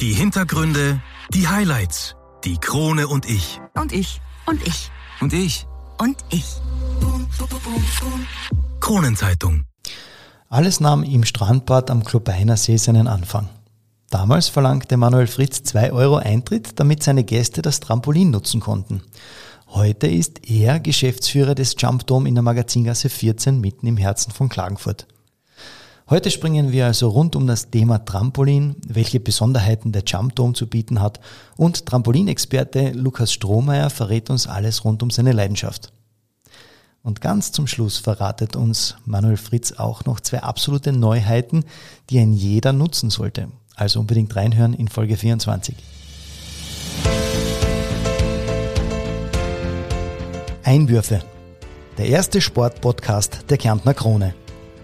Die Hintergründe, die Highlights, die Krone und ich. Und ich. Und ich. Und ich. Und ich. Kronenzeitung. Alles nahm im Strandbad am Klobeiner See seinen Anfang. Damals verlangte Manuel Fritz 2 Euro Eintritt, damit seine Gäste das Trampolin nutzen konnten. Heute ist er Geschäftsführer des Jump Dome in der Magazingasse 14 mitten im Herzen von Klagenfurt. Heute springen wir also rund um das Thema Trampolin, welche Besonderheiten der Jump Dome zu bieten hat und Trampolinexperte Lukas Strohmeier verrät uns alles rund um seine Leidenschaft. Und ganz zum Schluss verratet uns Manuel Fritz auch noch zwei absolute Neuheiten, die ein jeder nutzen sollte. Also unbedingt reinhören in Folge 24. Einwürfe. Der erste Sportpodcast der Kärntner Krone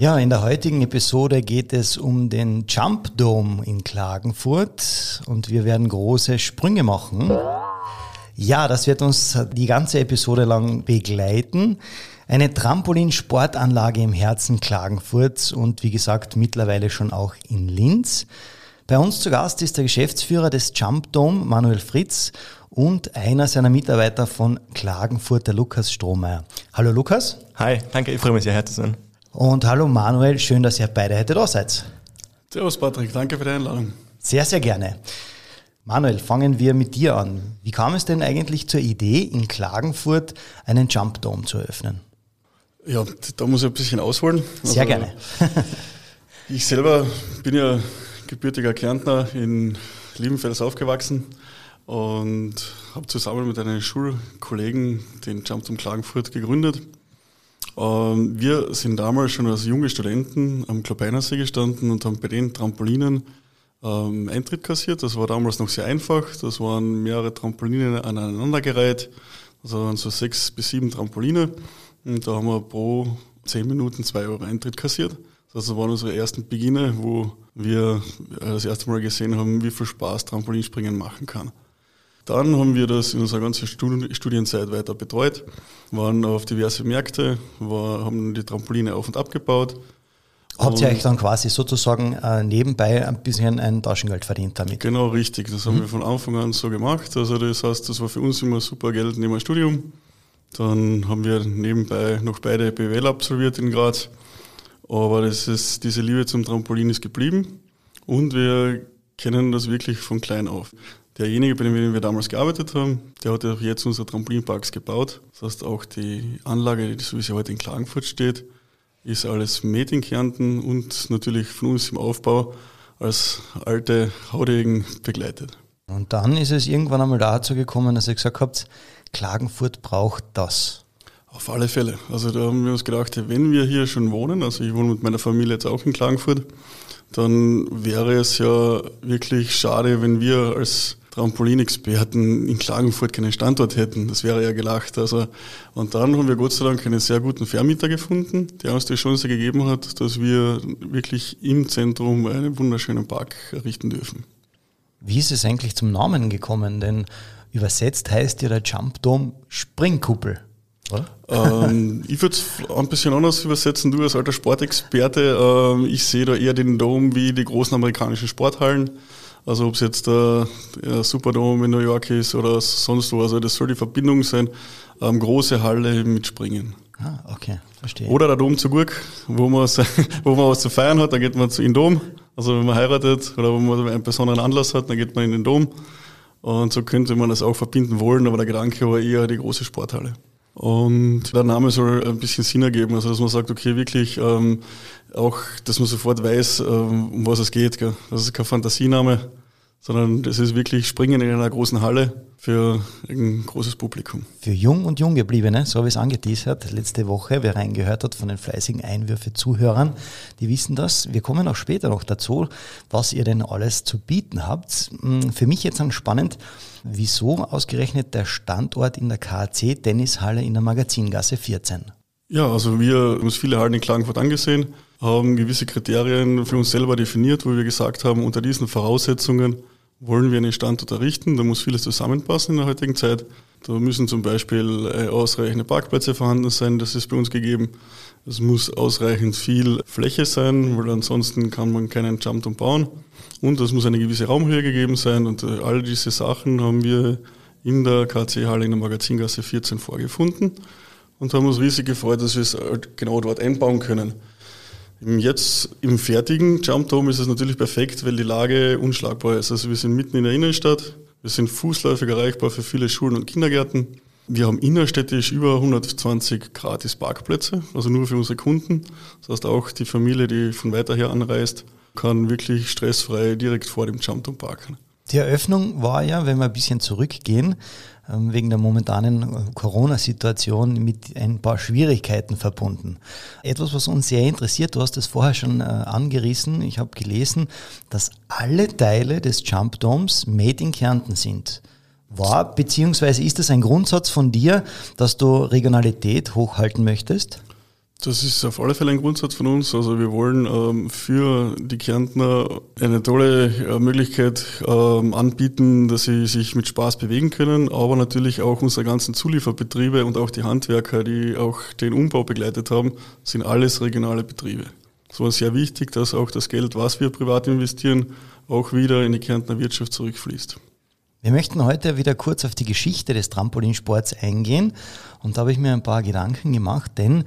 Ja, in der heutigen Episode geht es um den Jump Dome in Klagenfurt und wir werden große Sprünge machen. Ja, das wird uns die ganze Episode lang begleiten. Eine Trampolinsportanlage im Herzen Klagenfurts und wie gesagt mittlerweile schon auch in Linz. Bei uns zu Gast ist der Geschäftsführer des Jump Dome, Manuel Fritz, und einer seiner Mitarbeiter von Klagenfurt, der Lukas Strohmeier. Hallo Lukas. Hi, danke, ich freue mich sehr, hier zu sein. Und hallo Manuel, schön, dass ihr beide heute da seid. Servus Patrick, danke für die Einladung. Sehr, sehr gerne. Manuel, fangen wir mit dir an. Wie kam es denn eigentlich zur Idee, in Klagenfurt einen Jump Dome zu eröffnen? Ja, da muss ich ein bisschen ausholen. Sehr also, gerne. ich selber bin ja gebürtiger Kärntner in Liebenfels aufgewachsen und habe zusammen mit einem Schulkollegen den Jump Dome Klagenfurt gegründet. Ähm, wir sind damals schon als junge Studenten am Klopeinersee gestanden und haben bei den Trampolinen ähm, Eintritt kassiert. Das war damals noch sehr einfach. Das waren mehrere Trampoline aneinandergereiht. Das waren so sechs bis sieben Trampoline. Und da haben wir pro zehn Minuten zwei Euro Eintritt kassiert. Das waren unsere ersten Beginne, wo wir das erste Mal gesehen haben, wie viel Spaß Trampolinspringen machen kann. Dann haben wir das in unserer ganzen Studienzeit weiter betreut, waren auf diverse Märkte, war, haben die Trampoline auf und abgebaut. Habt ihr euch dann quasi sozusagen äh, nebenbei ein bisschen ein Taschengeld verdient damit? Genau, richtig. Das haben mhm. wir von Anfang an so gemacht. Also das heißt, das war für uns immer super Geld neben dem Studium. Dann haben wir nebenbei noch beide BWL absolviert in Graz. Aber das ist, diese Liebe zum Trampolin ist geblieben. Und wir kennen das wirklich von klein auf. Derjenige, bei dem wir damals gearbeitet haben, der hat auch jetzt unsere Trampolinparks gebaut. Das heißt, auch die Anlage, die so wie sie heute in Klagenfurt steht, ist alles made in Kärnten und natürlich von uns im Aufbau als alte Haudegen begleitet. Und dann ist es irgendwann einmal dazu gekommen, dass ihr gesagt habt, Klagenfurt braucht das. Auf alle Fälle. Also da haben wir uns gedacht, wenn wir hier schon wohnen, also ich wohne mit meiner Familie jetzt auch in Klagenfurt, dann wäre es ja wirklich schade, wenn wir als Trampolinexperten in Klagenfurt keinen Standort hätten. Das wäre ja gelacht. Also, und dann haben wir Gott sei Dank einen sehr guten Vermieter gefunden, der uns die Chance gegeben hat, dass wir wirklich im Zentrum einen wunderschönen Park errichten dürfen. Wie ist es eigentlich zum Namen gekommen? Denn übersetzt heißt ja der Jump Dome Springkuppel. Ähm, ich würde es ein bisschen anders übersetzen, du als alter Sportexperte. Ähm, ich sehe da eher den Dome wie die großen amerikanischen Sporthallen. Also ob es jetzt der, Superdome in New York ist oder sonst wo. Also das soll die Verbindung sein, ähm, große Halle mit Springen. Ah, okay, verstehe. Oder der Dom zu Gurk, wo man, wo man was zu feiern hat, dann geht man zu in den Dom. Also wenn man heiratet oder wenn man einen besonderen Anlass hat, dann geht man in den Dom. Und so könnte man das auch verbinden wollen, aber der Gedanke war eher die große Sporthalle. Und der Name soll ein bisschen Sinn ergeben, also dass man sagt, okay, wirklich ähm, auch, dass man sofort weiß, ähm, um was es geht. Gell? Das ist kein Fantasiename, sondern das ist wirklich Springen in einer großen Halle für ein großes Publikum. Für jung und jung gebliebene, so habe ich es angeteasert letzte Woche, wer reingehört hat von den fleißigen Einwürfe-Zuhörern, die wissen das. Wir kommen auch später noch dazu, was ihr denn alles zu bieten habt. Hm, für mich jetzt dann spannend, wieso ausgerechnet der Standort in der KAC Tennishalle in der Magazingasse 14? Ja, also wir haben uns viele Hallen in Klagenfurt angesehen, haben gewisse Kriterien für uns selber definiert, wo wir gesagt haben, unter diesen Voraussetzungen wollen wir einen Standort errichten. Da muss vieles zusammenpassen in der heutigen Zeit. Da müssen zum Beispiel äh, ausreichende Parkplätze vorhanden sein, das ist bei uns gegeben. Es muss ausreichend viel Fläche sein, weil ansonsten kann man keinen Jumpdown bauen. Und es muss eine gewisse Raumhöhe gegeben sein. Und äh, all diese Sachen haben wir in der KC-Halle in der Magazingasse 14 vorgefunden und haben uns riesig gefreut, dass wir es halt genau dort einbauen können. Jetzt im fertigen Jump Dome ist es natürlich perfekt, weil die Lage unschlagbar ist. Also wir sind mitten in der Innenstadt, wir sind fußläufig erreichbar für viele Schulen und Kindergärten. Wir haben innerstädtisch über 120 gratis Parkplätze, also nur für unsere Kunden. Das heißt auch die Familie, die von weiter her anreist, kann wirklich stressfrei direkt vor dem Jump Dome parken. Die Eröffnung war ja, wenn wir ein bisschen zurückgehen, wegen der momentanen äh, Corona-Situation mit ein paar Schwierigkeiten verbunden. Etwas, was uns sehr interessiert, du hast es vorher schon äh, angerissen, ich habe gelesen, dass alle Teile des Jump Domes made in Kärnten sind. War, beziehungsweise ist es ein Grundsatz von dir, dass du Regionalität hochhalten möchtest? Das ist auf alle Fälle ein Grundsatz von uns. Also wir wollen ähm, für die Kärntner eine tolle äh, Möglichkeit ähm, anbieten, dass sie sich mit Spaß bewegen können, aber natürlich auch unsere ganzen Zulieferbetriebe und auch die Handwerker, die auch den Umbau begleitet haben, sind alles regionale Betriebe. So ist sehr wichtig, dass auch das Geld, was wir privat investieren, auch wieder in die Kärntner Wirtschaft zurückfließt. Wir möchten heute wieder kurz auf die Geschichte des Trampolinsports eingehen und da habe ich mir ein paar Gedanken gemacht, denn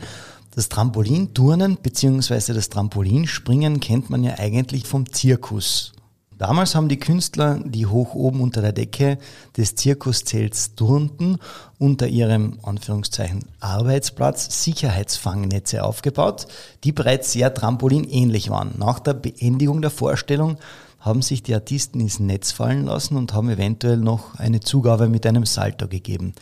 das Trampolinturnen bzw. das Trampolinspringen kennt man ja eigentlich vom Zirkus. Damals haben die Künstler, die hoch oben unter der Decke des Zirkuszelts turnten, unter ihrem Anführungszeichen Arbeitsplatz Sicherheitsfangnetze aufgebaut, die bereits sehr trampolinähnlich waren. Nach der Beendigung der Vorstellung haben sich die Artisten ins Netz fallen lassen und haben eventuell noch eine Zugabe mit einem Salto gegeben.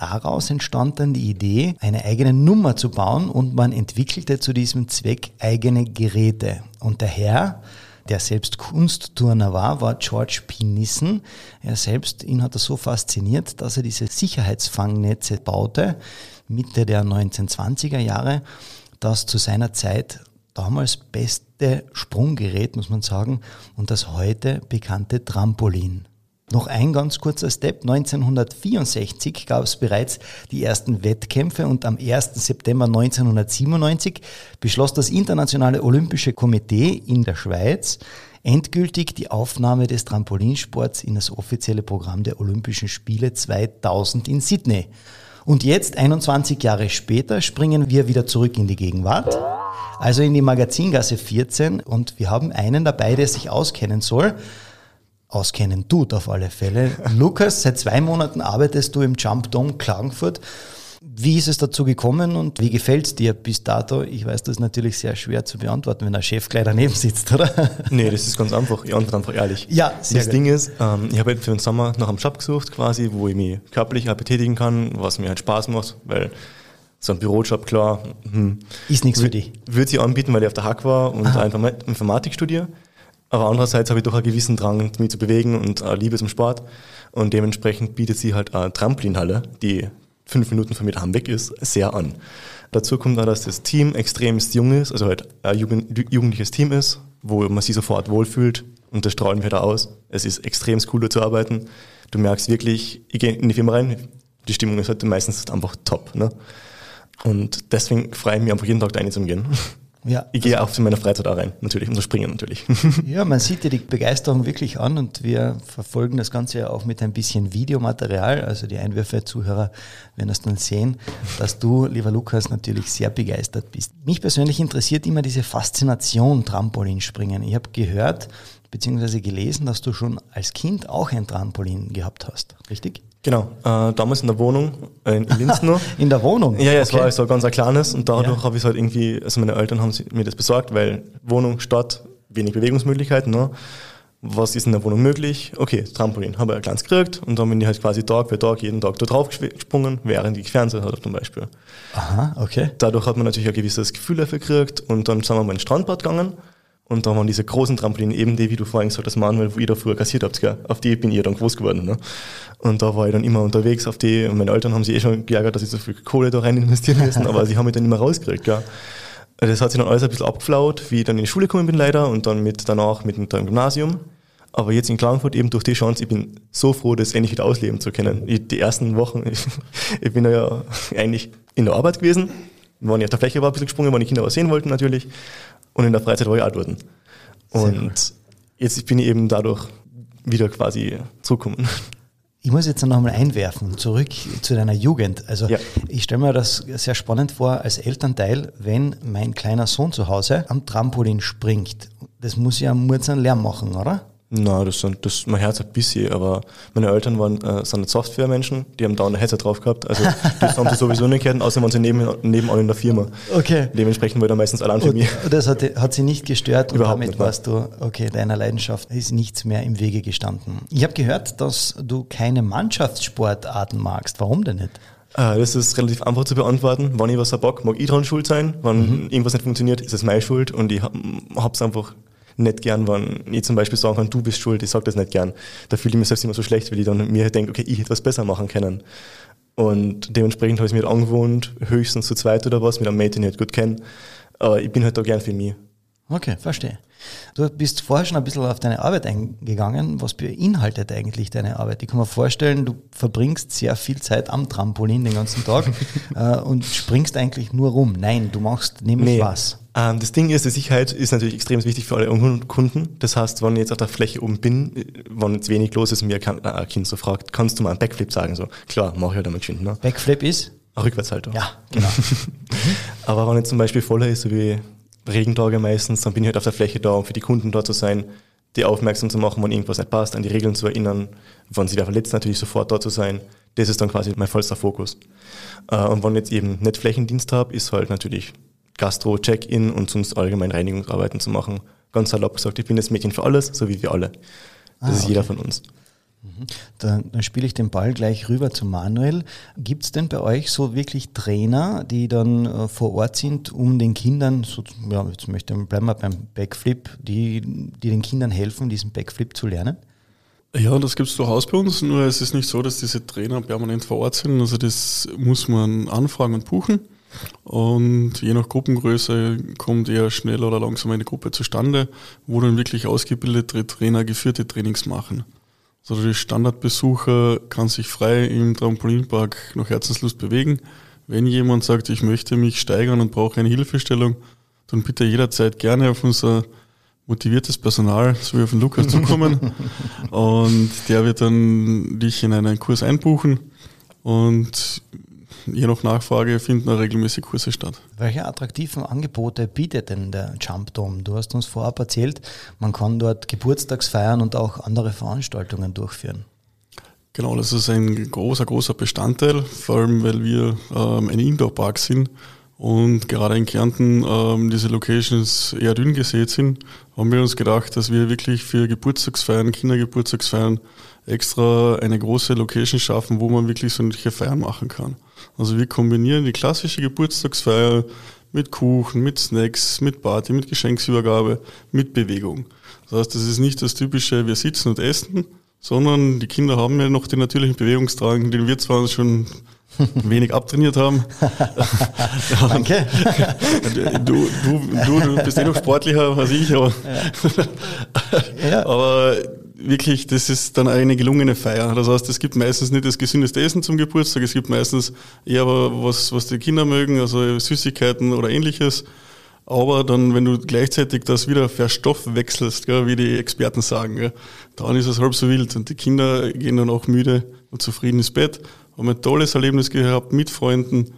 Daraus entstand dann die Idee, eine eigene Nummer zu bauen und man entwickelte zu diesem Zweck eigene Geräte. Und der Herr, der selbst Kunstturner war, war George P. Nissen. Er selbst, ihn hat er so fasziniert, dass er diese Sicherheitsfangnetze baute, Mitte der 1920er Jahre, das zu seiner Zeit damals beste Sprunggerät, muss man sagen, und das heute bekannte Trampolin. Noch ein ganz kurzer Step. 1964 gab es bereits die ersten Wettkämpfe und am 1. September 1997 beschloss das Internationale Olympische Komitee in der Schweiz endgültig die Aufnahme des Trampolinsports in das offizielle Programm der Olympischen Spiele 2000 in Sydney. Und jetzt, 21 Jahre später, springen wir wieder zurück in die Gegenwart, also in die Magazingasse 14 und wir haben einen dabei, der sich auskennen soll auskennen tut auf alle Fälle. Lukas, seit zwei Monaten arbeitest du im Jump Dome Klagenfurt. Wie ist es dazu gekommen und wie gefällt es dir bis dato? Ich weiß, das ist natürlich sehr schwer zu beantworten, wenn der Chef gleich daneben sitzt, oder? Nee, das ist ganz einfach. Ich antworte einfach ehrlich. Ja, sehr Das gut. Ding ist, ähm, ich habe für den Sommer nach einem Job gesucht, quasi, wo ich mich körperlich halt betätigen kann, was mir halt Spaß macht, weil so ein Bürojob, klar. Hm, ist nichts für dich. Würde sie anbieten, weil ich auf der Hack war und Aha. Informatik studiere. Aber andererseits habe ich doch einen gewissen Drang, mich zu bewegen und eine Liebe zum Sport. Und dementsprechend bietet sie halt eine Trampolinhalle, die fünf Minuten von mir daheim weg ist, sehr an. Dazu kommt auch, dass das Team extremst jung ist, also halt ein jugendliches Team ist, wo man sich sofort wohlfühlt und das strahlen wir da aus. Es ist extrem cool, da zu arbeiten. Du merkst wirklich, ich gehe in die Firma rein, die Stimmung ist halt meistens einfach top. Ne? Und deswegen freue ich mich einfach jeden Tag da reinzugehen. Ja, ich gehe auch in meiner Freizeit auch rein, natürlich, und so springen natürlich. Ja, man sieht dir die Begeisterung wirklich an und wir verfolgen das Ganze ja auch mit ein bisschen Videomaterial. Also die Einwürfe-Zuhörer werden das dann sehen, dass du, lieber Lukas, natürlich sehr begeistert bist. Mich persönlich interessiert immer diese Faszination Trampolinspringen. Ich habe gehört, beziehungsweise gelesen, dass du schon als Kind auch ein Trampolin gehabt hast, richtig? Genau, äh, damals in der Wohnung, äh, in Linz nur. in der Wohnung? Ja, ja, es war so ganz ein kleines und dadurch ja. habe ich halt irgendwie, also meine Eltern haben mir das besorgt, weil Wohnung, Stadt, wenig Bewegungsmöglichkeiten. Ne? was ist in der Wohnung möglich? Okay, Trampolin, habe ich ein kleines gekriegt und dann bin ich halt quasi Tag für Tag, jeden Tag da drauf gesprungen, während ich Fernseher hatte zum Beispiel. Aha, okay. Dadurch hat man natürlich ein gewisses Gefühl dafür gekriegt und dann sind wir mal ins Strandbad gegangen und da waren diese großen Trampolinen, eben die, wie du vorhin gesagt hast, Manuel, wo ihr da früher kassiert habt, gell? auf die bin ich dann groß geworden. Ne? Und da war ich dann immer unterwegs auf die und meine Eltern haben sich eh schon geärgert, dass ich so viel Kohle da rein investieren müssen, aber sie haben mich dann immer rausgekriegt. Gell? Das hat sich dann alles ein bisschen abgeflaut, wie ich dann in die Schule gekommen bin leider und dann mit danach mit dem Gymnasium. Aber jetzt in Klagenfurt eben durch die Chance, ich bin so froh, das endlich wieder ausleben zu können. Ich, die ersten Wochen, ich, ich bin ja eigentlich in der Arbeit gewesen, wenn ich auf der Fläche war, ein bisschen gesprungen, weil die Kinder was sehen wollten natürlich. Und in der Freizeit war ich. Und jetzt bin ich eben dadurch wieder quasi zurückgekommen. Ich muss jetzt noch mal einwerfen, zurück zu deiner Jugend. Also Ja. ich stelle mir das sehr spannend vor als Elternteil, wenn mein kleiner Sohn zu Hause am Trampolin springt. Das muss ja einen Lärm machen, oder? Na, das, sind, das mein Herz ein bisschen, aber meine Eltern waren, äh, sind Software-Menschen, die haben da ein Headset drauf gehabt. Also das haben sie sowieso nicht gehört, außer waren sie neben, nebenan in der Firma. Okay. Dementsprechend war da meistens allein für Und mich. das hat, hat sie nicht gestört und Überhaupt damit nicht, warst du, okay, deiner Leidenschaft ist nichts mehr im Wege gestanden. Ich habe gehört, dass du keine Mannschaftssportarten magst. Warum denn nicht? Äh, das ist relativ einfach zu beantworten. Wenn ich was hab Bock, mag ich dran schuld sein. Wenn irgendwas nicht funktioniert, ist es meine Schuld und ich hab- hab's einfach nicht gern, wenn ich zum Beispiel sagen kann, du bist schuld, ich sag das nicht gern. Da fühle ich mich selbst immer so schlecht, weil ich dann mir denke, okay, ich hätte was besser machen können. Und dementsprechend habe ich mir halt angewohnt, höchstens zu zweit oder was, mit einem Mate, den ich halt gut kenne. Aber ich bin halt da gern für mich. Okay, verstehe. Du bist vorher schon ein bisschen auf deine Arbeit eingegangen. Was beinhaltet eigentlich deine Arbeit? Ich kann mir vorstellen, du verbringst sehr viel Zeit am Trampolin den ganzen Tag äh, und springst eigentlich nur rum. Nein, du machst nämlich was. Ähm, das Ding ist, die Sicherheit ist natürlich extrem wichtig für alle Kunden. Das heißt, wenn ich jetzt auf der Fläche oben bin, wenn jetzt wenig los ist und mir kann, äh, ein Kind so fragt, kannst du mal einen Backflip sagen? So, klar, mache ich halt einmal geschwind, ne? Backflip ist? Eine Rückwärtshaltung. Ja, genau. Aber wenn jetzt zum Beispiel voller ist, so wie Regentage meistens, dann bin ich halt auf der Fläche da, um für die Kunden da zu sein, die aufmerksam zu machen, wenn irgendwas nicht passt, an die Regeln zu erinnern, wenn sie da verletzt, natürlich sofort da zu sein. Das ist dann quasi mein vollster Fokus. Äh, Und wenn ich jetzt eben nicht Flächendienst habe, ist halt natürlich Gastro, Check-in und sonst allgemein Reinigungsarbeiten zu machen. Ganz salopp gesagt, ich bin das Mädchen für alles, so wie wir alle. Das ist jeder von uns. Dann, dann spiele ich den Ball gleich rüber zu Manuel. Gibt es denn bei euch so wirklich Trainer, die dann äh, vor Ort sind, um den Kindern, so, ja, jetzt möchte ich, bleiben wir beim Backflip, die, die den Kindern helfen, diesen Backflip zu lernen? Ja, das gibt es durchaus bei uns, nur es ist nicht so, dass diese Trainer permanent vor Ort sind. Also das muss man anfragen und buchen. Und je nach Gruppengröße kommt eher schnell oder langsam eine Gruppe zustande, wo dann wirklich ausgebildete Trainer geführte Trainings machen. Also der Standardbesucher kann sich frei im Trampolinpark nach Herzenslust bewegen. Wenn jemand sagt, ich möchte mich steigern und brauche eine Hilfestellung, dann bitte jederzeit gerne auf unser motiviertes Personal, so wie auf den Lukas zukommen. und der wird dann dich in einen Kurs einbuchen. Und je nach Nachfrage finden regelmäßig Kurse statt. Welche attraktiven Angebote bietet denn der Jump Dome? Du hast uns vorab erzählt, man kann dort Geburtstagsfeiern und auch andere Veranstaltungen durchführen. Genau, das ist ein großer, großer Bestandteil, vor allem weil wir ähm, ein Indoor-Park sind und gerade in Kärnten ähm, diese Locations eher dünn gesät sind, haben wir uns gedacht, dass wir wirklich für Geburtstagsfeiern, Kindergeburtstagsfeiern extra eine große Location schaffen, wo man wirklich solche Feiern machen kann. Also wir kombinieren die klassische Geburtstagsfeier mit Kuchen, mit Snacks, mit Party, mit Geschenksübergabe, mit Bewegung. Das heißt, das ist nicht das typische, wir sitzen und essen, sondern die Kinder haben ja noch den natürlichen Bewegungsdrang, den wir zwar schon wenig abtrainiert haben. Danke. Du, du, du, bist eh noch sportlicher als ich, aber, Ja. aber wirklich, das ist dann eine gelungene Feier. Das heißt, es gibt meistens nicht das gesündeste Essen zum Geburtstag, es gibt meistens eher was, was die Kinder mögen, also Süßigkeiten oder ähnliches. Aber dann, wenn du gleichzeitig das wieder verstoffwechselst, gell, wie die Experten sagen, gell, dann ist es halb so wild. Und die Kinder gehen dann auch müde und zufrieden ins Bett, haben ein tolles Erlebnis gehabt mit Freunden.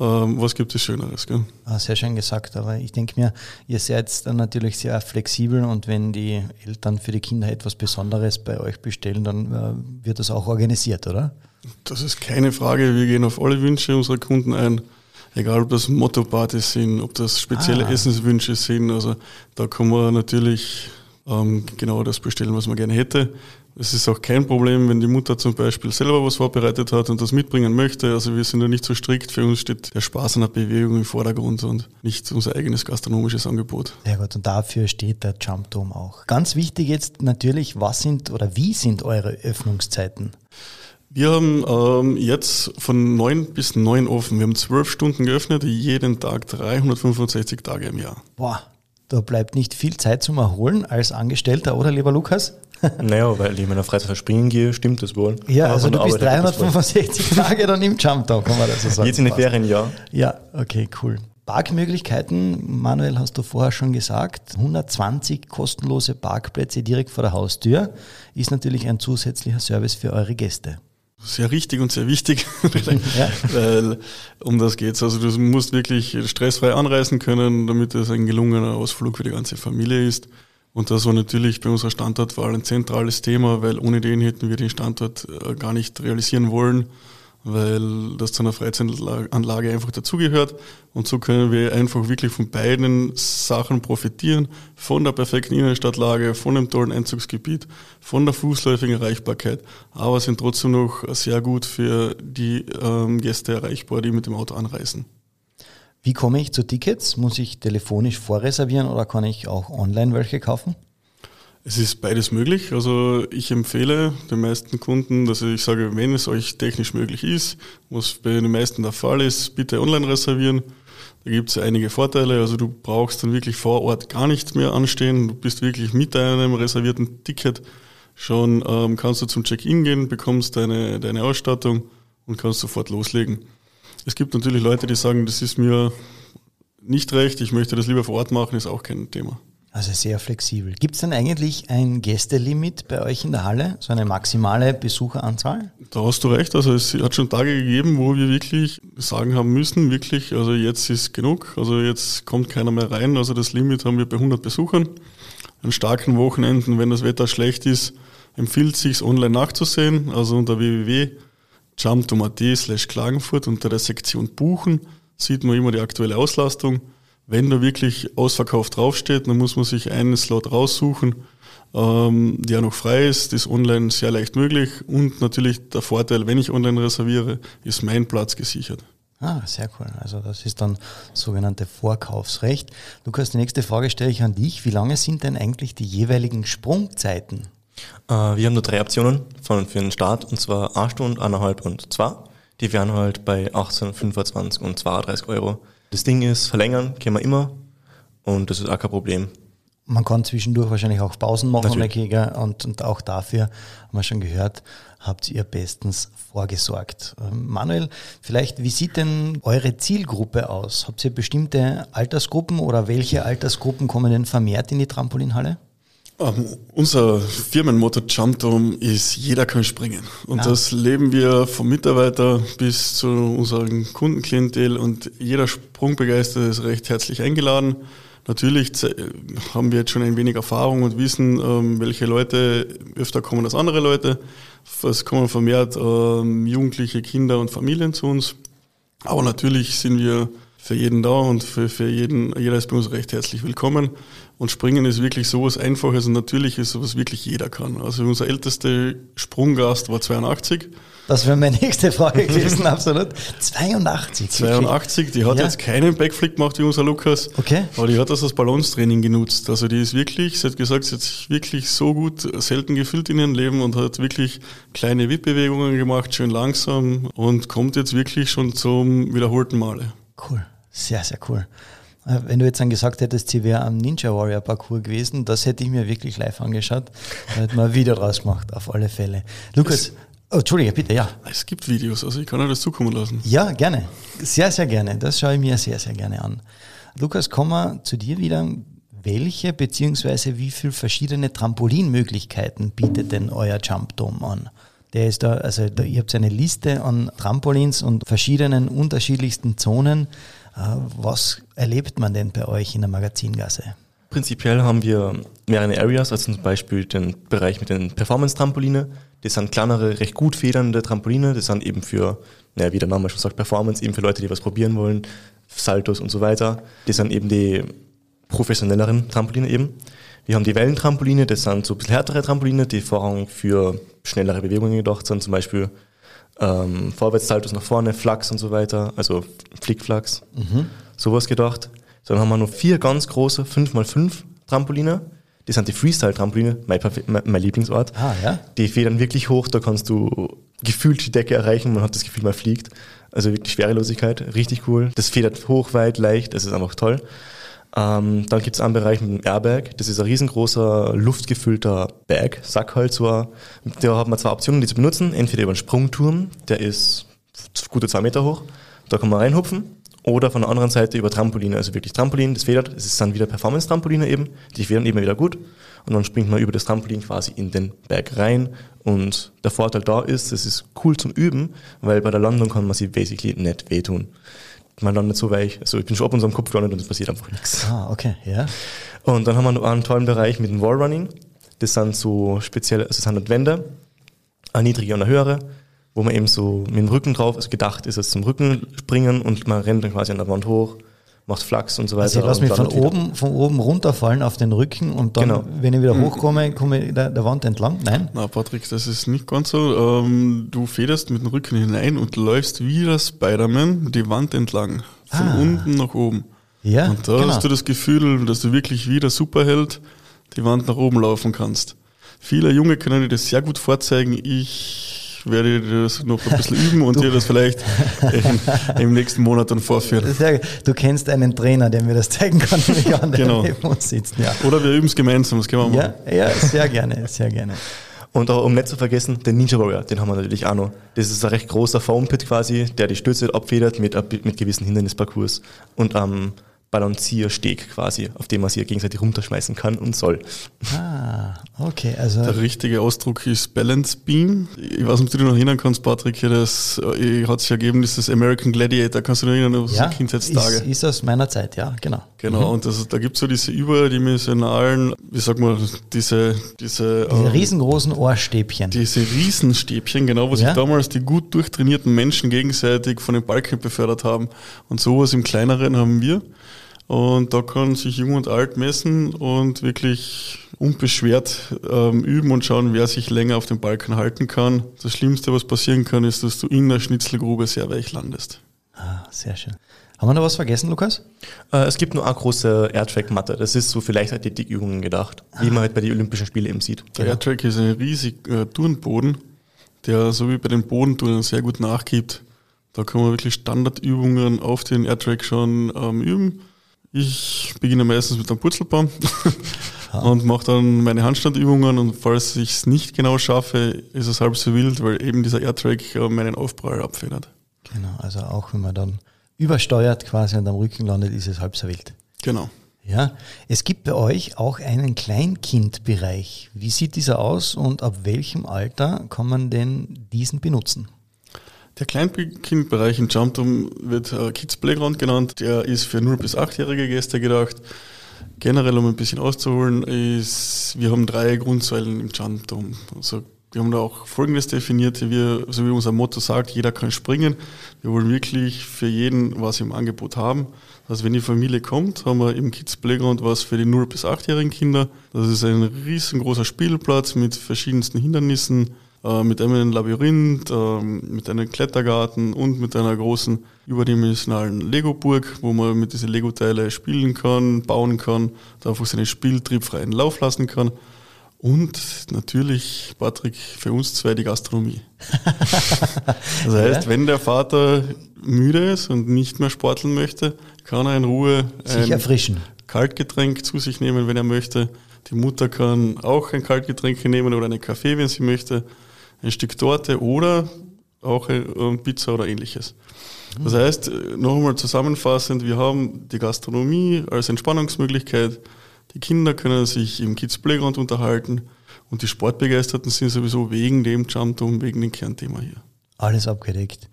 Ähm, was gibt es Schöneres? Gell? Ah, Sehr schön gesagt, aber ich denke mir, ihr seid dann natürlich sehr flexibel und wenn die Eltern für die Kinder etwas Besonderes bei euch bestellen, dann äh, wird das auch organisiert, oder? Das ist keine Frage. Wir gehen auf alle Wünsche unserer Kunden ein. Egal, ob das Motto-Partys sind, ob das spezielle Ah. Essenswünsche sind. Also da kann man natürlich ähm, genau das bestellen, was man gerne hätte. Es ist auch kein Problem, wenn die Mutter zum Beispiel selber was vorbereitet hat und das mitbringen möchte. Also wir sind da nicht so strikt. Für uns steht der Spaß an der Bewegung im Vordergrund und nicht unser eigenes gastronomisches Angebot. Sehr gut. Und dafür steht der Jump Dome auch. Ganz wichtig jetzt natürlich, was sind oder wie sind eure Öffnungszeiten? Wir haben ähm, jetzt von neun bis neun offen. Wir haben zwölf Stunden geöffnet, jeden Tag 365 Tage im Jahr. Boah, da bleibt nicht viel Zeit zum Erholen als Angestellter, oder lieber Lukas? naja, weil ich in meiner Freizeit springen gehe, stimmt das wohl. Ja, also du bist 365 Tage dann im Jump Dog, kann man das so sagen. Jetzt in den Ferien, ja. Ja, okay, cool. Parkmöglichkeiten, Manuel, hast du vorher schon gesagt, 120 kostenlose Parkplätze direkt vor der Haustür ist natürlich ein zusätzlicher Service für eure Gäste. Sehr richtig und sehr wichtig, ja. weil um das geht's. Also du musst wirklich stressfrei anreisen können, damit es ein gelungener Ausflug für die ganze Familie ist. Und das war natürlich bei unserer Standortwahl ein zentrales Thema, weil ohne den hätten wir den Standort äh, gar nicht realisieren wollen, weil das zu einer Freizeitanlage einfach dazugehört. Und so können wir einfach wirklich von beiden Sachen profitieren, von der perfekten Innenstadtlage, von dem tollen Einzugsgebiet, von der fußläufigen Erreichbarkeit, aber sind trotzdem noch sehr gut für die ähm, Gäste erreichbar, die mit dem Auto anreisen. Wie komme ich zu Tickets? Muss ich telefonisch vorreservieren oder kann ich auch online welche kaufen? Es ist beides möglich. Also ich empfehle den meisten Kunden, dass ich sage, wenn es euch technisch möglich ist, was bei den meisten der Fall ist, bitte online reservieren. Da gibt es einige Vorteile. Also du brauchst dann wirklich vor Ort gar nichts mehr anstehen. Du bist wirklich mit einem reservierten Ticket schon, ähm, kannst du zum Check-in gehen, bekommst deine, deine Ausstattung und kannst sofort loslegen. Es gibt natürlich Leute, die sagen, das ist mir nicht recht, ich möchte das lieber vor Ort machen, ist auch kein Thema. Also sehr flexibel. Gibt es denn eigentlich ein Gästelimit bei euch in der Halle, so eine maximale Besucheranzahl? Da hast du recht. Also es hat schon Tage gegeben, wo wir wirklich sagen haben müssen, wirklich, also jetzt ist genug, also jetzt kommt keiner mehr rein. Also das Limit haben wir bei 100 Besuchern. An starken Wochenenden, wenn das Wetter schlecht ist, empfiehlt sich online nachzusehen. Also unter www jump.at slash Klagenfurt unter der Sektion Buchen sieht man immer die aktuelle Auslastung. Wenn da wirklich ausverkauft draufsteht, dann muss man sich einen Slot raussuchen, ähm, der noch frei ist, ist online sehr leicht möglich und natürlich der Vorteil, wenn ich online reserviere, ist mein Platz gesichert. Ah, sehr cool. Also das ist dann sogenannte Vorkaufsrecht. Lukas, die nächste Frage stelle ich an dich. Wie lange sind denn eigentlich die jeweiligen Sprungzeiten? Äh, wir haben nur drei Optionen von, für den Start, und zwar 1 Stunde, 1,5 und 2. Die wären halt bei 18, 25 und 32 Euro. Das Ding ist, verlängern können wir immer und das ist auch kein Problem. Man kann zwischendurch wahrscheinlich auch Pausen machen, Natürlich. und, und auch dafür, haben wir schon gehört, habt ihr bestens vorgesorgt. Ähm, Manuel, vielleicht, wie sieht denn eure Zielgruppe aus? Habt ihr bestimmte Altersgruppen oder welche Altersgruppen kommen denn vermehrt in die Trampolinhalle? Um, ähm, unser Firmenmotto Jumpdom ist, jeder kann springen. Und ja. das leben wir vom Mitarbeiter bis zu unserem Kundenklientel und jeder Sprungbegeisterte ist recht herzlich eingeladen. Natürlich haben wir jetzt schon ein wenig Erfahrung und wissen, ähm, welche Leute öfter kommen als andere Leute. Es kommen vermehrt ähm, Jugendliche, Kinder und Familien zu uns. Aber natürlich sind wir für jeden da und für, für jeden, jeder ist bei uns recht herzlich willkommen. Und Springen ist wirklich so was Einfaches und Natürliches, was wirklich jeder kann. Also unser ältester Sprunggast war 82. Das wäre meine nächste Frage gewesen, absolut. 82. 82, die hat ja. jetzt keinen Backflip gemacht wie unser Lukas. Okay. Aber die hat das als Balancetraining genutzt. Also die ist wirklich, sie hat gesagt, sie hat sich wirklich so gut selten gefühlt in ihrem Leben und hat wirklich kleine Wippbewegungen gemacht, schön langsam und kommt jetzt wirklich schon zum wiederholten Male. Cool. Sehr, sehr cool. Wenn du jetzt dann gesagt hättest, sie wäre am Ninja Warrior Parcours gewesen, das hätte ich mir wirklich live angeschaut. Da hätte man ein Video draus gemacht, auf alle Fälle. Lukas, oh, Entschuldige, bitte, ja. Es gibt Videos, also ich kann euch das zukommen lassen. Ja, gerne. Sehr, sehr gerne. Das schaue ich mir sehr, sehr gerne an. Lukas, kommen wir zu dir wieder. Welche beziehungsweise wie viele verschiedene Trampolinmöglichkeiten bietet denn euer Jump Dome an? Der ist da, also da, ihr habt eine Liste an Trampolins und verschiedenen unterschiedlichsten Zonen. Äh, was erlebt man denn bei euch in der Magazingasse? Prinzipiell haben wir mehrere Areas, also zum Beispiel den Bereich mit den Performance-Trampoline. Das sind kleinere, recht gut federnde Trampoline. Das sind eben für, naja, wie der Name schon sagt, Performance, eben für Leute, die was probieren wollen, Saltos und so weiter. Das sind eben die professionelleren Trampoline eben. Wir haben die Wellentrampoline, das sind so ein bisschen härtere Trampoline, die vorrangig für schnellere Bewegungen gedacht sind, zum Beispiel ähm, Vorwärtssaltos nach vorne, Flachs und so weiter, also Flickflachs, mhm. sowas gedacht. Dann haben wir noch vier ganz große 5x5 Trampoline. Die sind die Freestyle-Trampoline, mein, mein, mein, Lieblingsort. Ah, ja? Die federn wirklich hoch, da kannst du gefühlt die Decke erreichen, man hat das Gefühl, man fliegt. Also wirklich Schwerelosigkeit, richtig cool. Das federt hoch, weit, leicht, das ist einfach toll. Ähm, dann gibt es einen Bereich mit dem Airbag. Das ist ein riesengroßer, luftgefüllter Bag, Sack halt so. Da hat man zwei Optionen, die zu benutzen. Entweder über einen Sprungturm, der ist gute zwei Meter hoch. Da kann man reinhupfen. Oder von der anderen Seite über Trampoline, also wirklich Trampolin, das federt. Es ist dann wieder Performance-Trampoline eben. Die federn eben wieder gut. Und dann springt man über das Trampolin quasi in den Berg rein. Und der Vorteil da ist, es ist cool zum Üben, weil bei der Landung kann man sich basically nicht wehtun man landet so weich. Also ich bin schon ab unserem Kopf gelandet und es passiert einfach nichts. Ah, okay, ja. Und dann haben wir noch einen tollen Bereich mit dem Wallrunning. Das sind so spezielle, also das sind halt Wände, eine niedrige und eine höhere, wo man eben so mit dem Rücken drauf, also gedacht ist es zum Rücken springen und man rennt dann quasi an der Wand hoch macht Flachs und so weiter. Also ich lasse mich von oben, von oben runterfallen auf den Rücken und dann, genau. wenn ich wieder mhm. hochkomme, komme ich der, der Wand entlang? Nein? Na, Patrick, das ist nicht ganz so. Ähm, du federst mit dem Rücken hinein und läufst wie der Spider-Man die Wand entlang. Von ah. unten nach oben. Ja, und da genau. hast du das Gefühl, dass du wirklich wie der Superheld die Wand nach oben laufen kannst. Viele Junge können dir das sehr gut vorzeigen. Ich werde das noch ein bisschen üben und dir das vielleicht in, im nächsten Monat dann vorführen. Sehr, du kennst einen Trainer, der mir das zeigen kann, wenn ich an der genau. sitzt. Ja. Oder wir üben es gemeinsam, das können wir machen. Ja, ja, sehr gerne, sehr gerne. Und auch, um nicht zu vergessen, den Ninja Warrior, den haben wir natürlich auch noch. Das ist ein recht großer Foam-Pit quasi, der die Stütze abfedert mit, mit gewissen Hindernisparcours. Und am ähm, Balanciersteg quasi, auf dem man sich gegenseitig runterschmeißen kann und soll. Ah, okay. Also Der richtige Ausdruck ist Balance Beam. Ich weiß nicht, ob du dich noch erinnern kannst, Patrick, das äh, hat sich ergeben, das ist das American Gladiator. Kannst du dich erinnern aus ja, Kindheitstage? Ist, ist aus meiner Zeit, ja, genau. Genau, mhm. und das, da gibt es so diese überdimensionalen, wie sagt man, diese... Diese, diese ähm, riesengroßen Ohrstäbchen. Diese Riesenstäbchen, genau, wo ja? sich damals die gut durchtrainierten Menschen gegenseitig von den Balken befördert haben. Und sowas im Kleineren haben wir. Und da kann sich Jung und Alt messen und wirklich unbeschwert ähm, üben und schauen, wer sich länger auf dem Balken halten kann. Das Schlimmste, was passieren kann, ist, dass du in der Schnitzelgrube sehr weich landest. Ah, sehr schön. Haben wir noch was vergessen, Lukas? Äh, es gibt nur eine große Airtrack-Matte. Das ist so für Leichtathletik-Übungen gedacht, ah. wie man halt bei den Olympischen Spielen eben sieht. Der genau. Airtrack ist ein riesig äh, Turnboden, der so wie bei den Bodentouren sehr gut nachgibt. Da kann man wirklich Standardübungen auf den Airtrack schon ähm, üben ich beginne meistens mit einem Purzelbaum und mache dann meine Handstandübungen und falls ich es nicht genau schaffe, ist es halb so wild, weil eben dieser Airtrack äh, meinen Aufprall abfedert. Genau, also auch wenn man dann übersteuert quasi und am Rücken landet, ist es halb so wild. Genau. Ja, es gibt bei euch auch einen Kleinkindbereich. Wie sieht dieser aus und ab welchem Alter kann man denn diesen benutzen? Der Kleinkindbereich in Jumpdom wird äh, Kids Playground genannt. Der ist für 0- bis 8-jährige Gäste gedacht. Generell, um ein bisschen auszuholen, ist, wir haben drei Grundsäulen im Jumpdom. Also, wir haben da auch Folgendes definiert, wir, so wie unser Motto sagt, jeder kann springen. Wir wollen wirklich für jeden was im Angebot haben. Also wenn die Familie kommt, haben wir im Kids Playground was für die 0- bis 8-jährigen Kinder. Das ist ein riesengroßer Spielplatz mit verschiedensten Hindernissen, äh, mit einem Labyrinth, äh, mit einem Klettergarten und mit einer großen überdimensionalen Lego-Burg, wo man mit diesen Lego-Teile spielen kann, bauen kann, da einfach seinen Spieltrieb freien Lauf lassen kann. Und natürlich, Patrick, für uns zwei die Gastronomie. das heißt, ja. wenn der Vater müde ist und nicht mehr sporteln möchte, kann er in Ruhe sich erfrischen. Kaltgetränk zu sich nehmen, wenn er möchte. Die Mutter kann auch ein Kaltgetränk nehmen oder einen Kaffee, wenn sie möchte ein Stück Torte oder auch eine Pizza oder ähnliches. Das heißt, noch einmal zusammenfassend, wir haben die Gastronomie als Entspannungsmöglichkeit, die Kinder können sich im Kids Playground unterhalten und die Sportbegeisterten sind sowieso wegen dem Jumpdom, wegen dem Kernthema hier. Alles abgedeckt.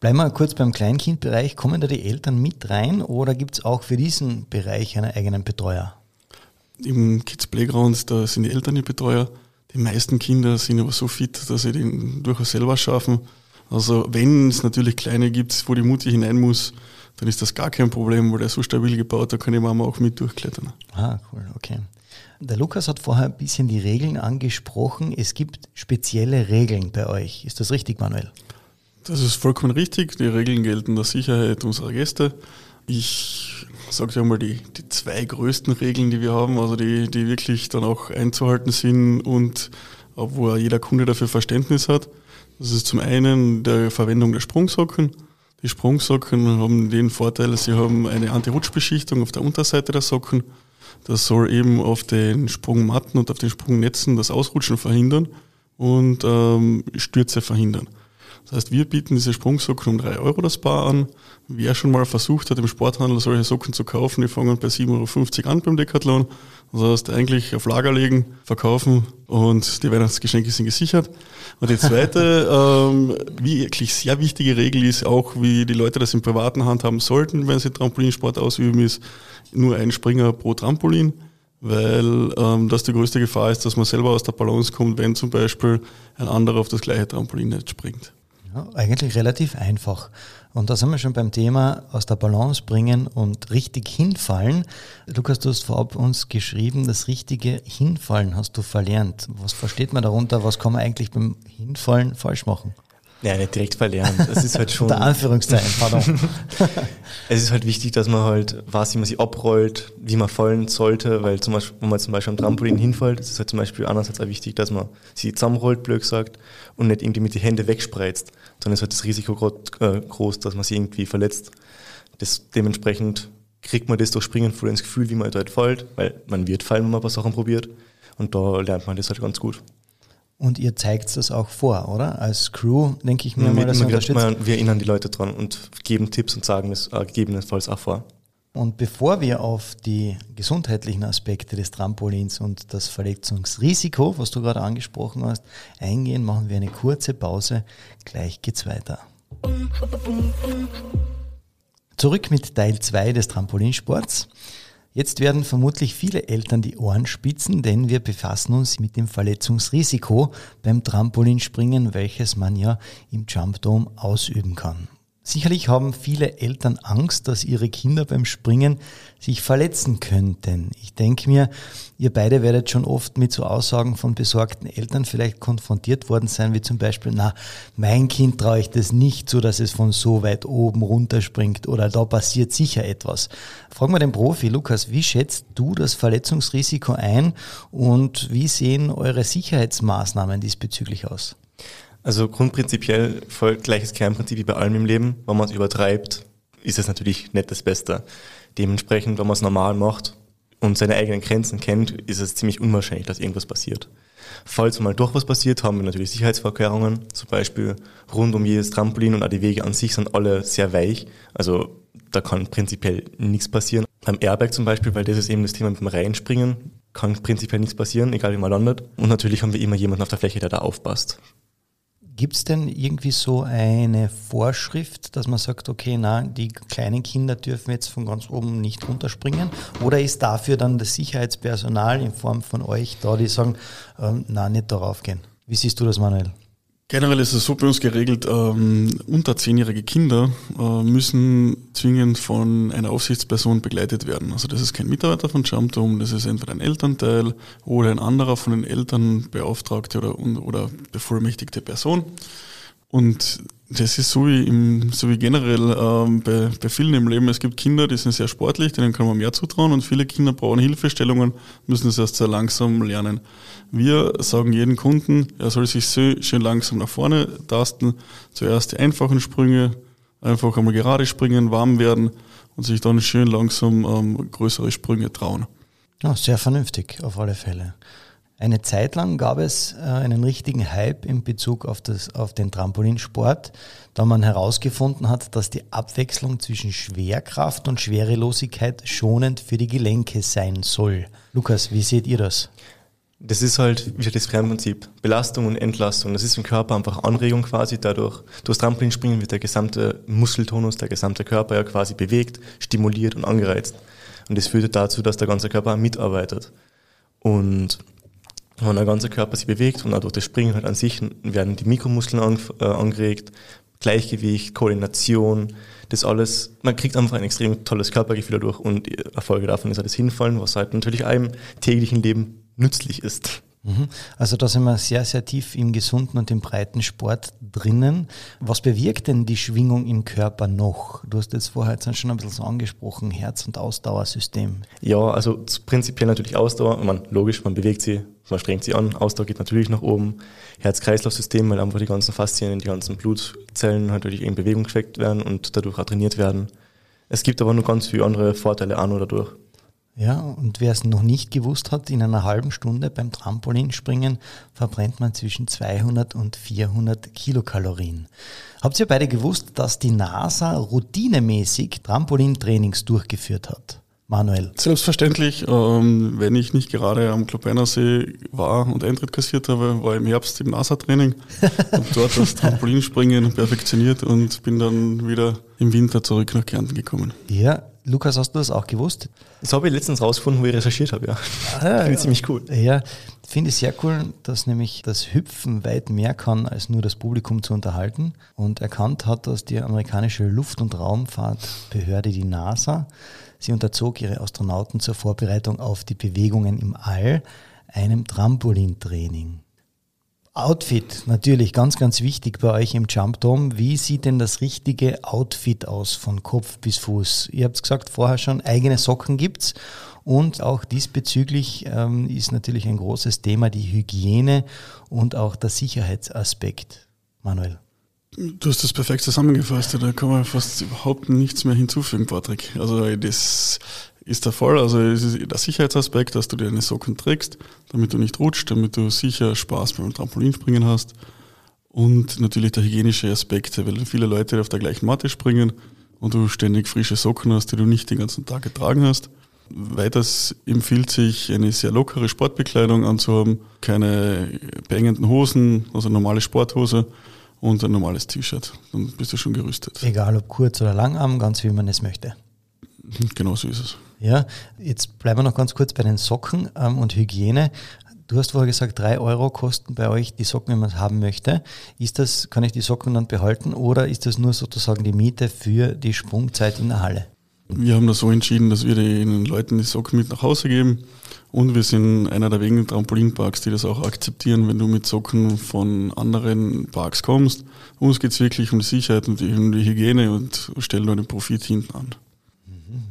Bleiben wir kurz beim Kleinkindbereich. Kommen da die Eltern mit rein oder gibt es auch für diesen Bereich einen eigenen Betreuer? Im Kids Playground, da sind die Eltern die Betreuer. Die meisten Kinder sind aber so fit, dass sie den durchaus selber schaffen. Also wenn es natürlich kleine gibt, wo die Mutti hinein muss, dann ist das gar kein Problem, weil der ist so stabil gebaut, da kann die Mama auch mit durchklettern. Ah, cool, okay. Der Lukas hat vorher ein bisschen die Regeln angesprochen. Es gibt spezielle Regeln bei euch. Ist das richtig, Manuel? Das ist vollkommen richtig. Die Regeln gelten der Sicherheit unserer Gäste. Ich sage ja mal die, die zwei größten Regeln, die wir haben, also die, die wirklich dann auch einzuhalten sind und wo jeder Kunde dafür Verständnis hat. Das ist zum einen der Verwendung der Sprungsocken. Die Sprungsocken haben den Vorteil, sie haben eine Anti-Rutschbeschichtung auf der Unterseite der Socken. Das soll eben auf den Sprungmatten und auf den Sprungnetzen das Ausrutschen verhindern und ähm, Stürze verhindern. Das heißt, wir bieten diese Sprungsocken um drei Euro das Paar an. Wer schon mal versucht hat, im Sporthandel solche Socken zu kaufen, die fangen bei 7,50 Euro an beim Decathlon. Das heißt, eigentlich auf Lager legen, verkaufen und die Weihnachtsgeschenke sind gesichert. Und die zweite, ähm, wirklich sehr wichtige Regel ist auch, wie die Leute das in privaten Hand haben sollten, wenn sie Trampolinsport ausüben, ist nur ein Springer pro Trampolin weil ähm, das die größte Gefahr ist, dass man selber aus der Balance kommt, wenn zum Beispiel ein anderer auf das gleiche Trampolin nicht springt. Ja, eigentlich relativ einfach. Und da sind wir schon beim Thema aus der Balance bringen und richtig hinfallen. Lukas, du hast vorab uns geschrieben, das richtige Hinfallen hast du verlernt. Was versteht man darunter? Was kann man eigentlich beim Hinfallen falsch machen? Ja, nicht direkt verlernt. Es ist halt schon. Der Anführungszeichen, pardon. es ist halt wichtig, dass man halt weiß, wie man sich abrollt, wie man fallen sollte, weil zum Beispiel, wenn man zum Beispiel am Trampolin hinfällt, ist es halt zum Beispiel andererseits auch wichtig, dass man sich zusammenrollt, blöd gesagt, und nicht irgendwie mit die Hände wegspreizt. Dann ist halt das Risiko äh, groß, dass man sich irgendwie verletzt. Das, dementsprechend kriegt man das durch Springen voll ins Gefühl, wie man dort fällt, weil man wird fallen, wenn man ein paar Sachen probiert. Und da lernt man das halt ganz gut. Und ihr zeigt das auch vor, oder? Als Crew, denke ich mir ja, mal, dass man wir erinnern die Leute dran und geben Tipps und sagen es äh, gegebenenfalls auch vor. Und bevor wir auf die gesundheitlichen Aspekte des Trampolins und das Verletzungsrisiko, was du gerade angesprochen hast, eingehen, machen wir eine kurze Pause. Gleich geht's weiter. Zurück mit Teil 2 des Trampolinsports. Jetzt werden vermutlich viele Eltern die Ohren spitzen, denn wir befassen uns mit dem Verletzungsrisiko beim Trampolinspringen, welches man ja im Jump Dome ausüben kann. Sicherlich haben viele Eltern Angst, dass ihre Kinder beim Springen sich verletzen könnten. Ich denke mir, ihr beide werdet schon oft mit so Aussagen von besorgten Eltern vielleicht konfrontiert worden sein, wie zum Beispiel, na, mein Kind traue ich das nicht so, dass es von so weit oben runterspringt oder da passiert sicher etwas. Fragen wir den Profi, Lukas, wie schätzt du das Verletzungsrisiko ein und wie sehen eure Sicherheitsmaßnahmen diesbezüglich aus? Also grundprinzipiell voll gleiches Kernprinzip wie bei allem im Leben. Wenn man es übertreibt, ist es natürlich nicht das Beste. Dementsprechend, wenn man es normal macht und seine eigenen Grenzen kennt, ist es ziemlich unwahrscheinlich, dass irgendwas passiert. Falls mal doch was passiert, haben wir natürlich Sicherheitsvorkehrungen. Zum Beispiel rund um jedes Trampolin und auch die Wege an sich sind alle sehr weich. Also da kann prinzipiell nichts passieren. Beim Airbag zum Beispiel, weil das ist eben das Thema mit dem Reinspringen, kann prinzipiell nichts passieren, egal wie man landet. Und natürlich haben wir immer jemanden auf der Fläche, der da aufpasst. Gibt es denn irgendwie so eine Vorschrift, dass man sagt, okay, na, die kleinen Kinder dürfen jetzt von ganz oben nicht runterspringen? Oder ist dafür dann das Sicherheitspersonal in Form von euch da, die sagen, ähm, na, nicht darauf gehen? Wie siehst du das, Manuel? Generell ist es so bei uns geregelt, ähm, unter zehnjährige Kinder äh, müssen zwingend von einer Aufsichtsperson begleitet werden. Also das ist kein Mitarbeiter von Jumpdom, das ist entweder ein Elternteil oder ein anderer von den Eltern beauftragte oder, oder bevollmächtigte Person. Und das ist so wie, im, so wie generell ähm, bei, bei vielen im Leben. Es gibt Kinder, die sind sehr sportlich, denen kann man mehr zutrauen und viele Kinder brauchen Hilfestellungen, müssen es erst sehr langsam lernen. Wir sagen jedem Kunden, er soll sich so schön langsam nach vorne tasten, zuerst die einfachen Sprünge, einfach einmal gerade springen, warm werden und sich dann schön langsam ähm, größere Sprünge trauen. Ja, sehr vernünftig, auf alle Fälle. Eine Zeit lang gab es äh, einen richtigen Hype in Bezug auf, das, auf den Trampolinsport, da man herausgefunden hat, dass die Abwechslung zwischen Schwerkraft und Schwerelosigkeit schonend für die Gelenke sein soll. Lukas, wie seht ihr das? Das ist halt wie das Kernprinzip. Belastung und Entlastung. Das ist im Körper einfach Anregung quasi. Dadurch, durch Trampolinspringen wird der gesamte Muskeltonus, der gesamte Körper ja quasi bewegt, stimuliert und angereizt. Und das führt dazu, dass der ganze Körper mitarbeitet. Und wenn der ganze Körper sich bewegt und auch durch das Springen halt an sich werden die Mikromuskeln an, äh, angeregt, Gleichgewicht, Koordination, das alles, man kriegt einfach ein extrem tolles Körpergefühl dadurch und Erfolge davon ist halt das Hinfallen, was halt natürlich einem täglichen Leben nützlich ist. Mhm. Also da sind wir sehr, sehr tief im gesunden und im breiten Sport drinnen. Was bewirkt denn die Schwingung im Körper noch? Du hast jetzt vorher jetzt schon ein bisschen so angesprochen, Herz- und Ausdauersystem. Ja, also prinzipiell natürlich Ausdauer. Man, logisch, man bewegt sie, man strengt sie an. Ausdauer geht natürlich nach oben. Herz-Kreislauf-System, weil einfach die ganzen Faszien, die ganzen Blutzellen natürlich in Bewegung gesteckt werden und dadurch trainiert werden. Es gibt aber nur ganz viele andere Vorteile an oder durch. Ja, und wer es noch nicht gewusst hat, in einer halben Stunde beim Trampolinspringen verbrennt man zwischen 200 und 400 Kilokalorien. Habt ihr beide gewusst, dass die NASA routinemäßig Trampolintrainings durchgeführt hat? Manuel. Selbstverständlich, ähm, wenn ich nicht gerade am See war und Eintritt kassiert habe, war im Herbst im NASA-Training, habe dort das Trampolinspringen perfektioniert und bin dann wieder im Winter zurück nach Kärnten gekommen. Ja, Lukas, hast du das auch gewusst? Das habe ich letztens rausgefunden, wo ich recherchiert habe, ja. Ah, ja finde ich ziemlich cool. Ja, finde ich sehr cool, dass nämlich das Hüpfen weit mehr kann, als nur das Publikum zu unterhalten. Und erkannt hat das die amerikanische Luft- und Raumfahrtbehörde, die NASA. Sie unterzog ihre Astronauten zur Vorbereitung auf die Bewegungen im All einem Trampolintraining. Outfit, natürlich ganz, ganz wichtig bei euch im Jump Dome. Wie sieht denn das richtige Outfit aus von Kopf bis Fuß? Ihr habt gesagt vorher schon, eigene Socken gibt's und auch diesbezüglich ähm, ist natürlich ein großes Thema die Hygiene und auch der Sicherheitsaspekt. Manuel. Du hast das perfekt zusammengefasst, da kann man fast überhaupt nichts mehr hinzufügen, Patrick. Also das ist der Fall. Also es ist der Sicherheitsaspekt, dass du dir eine Socken trägst, damit du nicht rutscht, damit du sicher Spaß beim Trampolinspringen hast. Und natürlich der hygienische Aspekt, weil viele Leute auf der gleichen Matte springen und du ständig frische Socken hast, die du nicht den ganzen Tag getragen hast. Weiters empfiehlt sich, eine sehr lockere Sportbekleidung anzuhaben, keine beengenden Hosen, also normale Sporthose und ein normales T-Shirt. Dann bist du schon gerüstet. Egal ob kurz oder langarm, ganz wie man es möchte. Genau so ist es. Ja, jetzt bleiben wir noch ganz kurz bei den Socken ähm, und Hygiene. Du hast vorher gesagt, drei Euro kosten bei euch die Socken, wenn man es haben möchte. Ist das, kann ich die Socken dann behalten oder ist das nur sozusagen die Miete für die Sprungzeit in der Halle? Wir haben das so entschieden, dass wir den Leuten die Socken mit nach Hause geben. Und wir sind einer der wenigen Trampolinparks, die das auch akzeptieren, wenn du mit Socken von anderen Parks kommst. Uns geht es wirklich um die Sicherheit und um die Hygiene und stellen nur den Profit hinten an.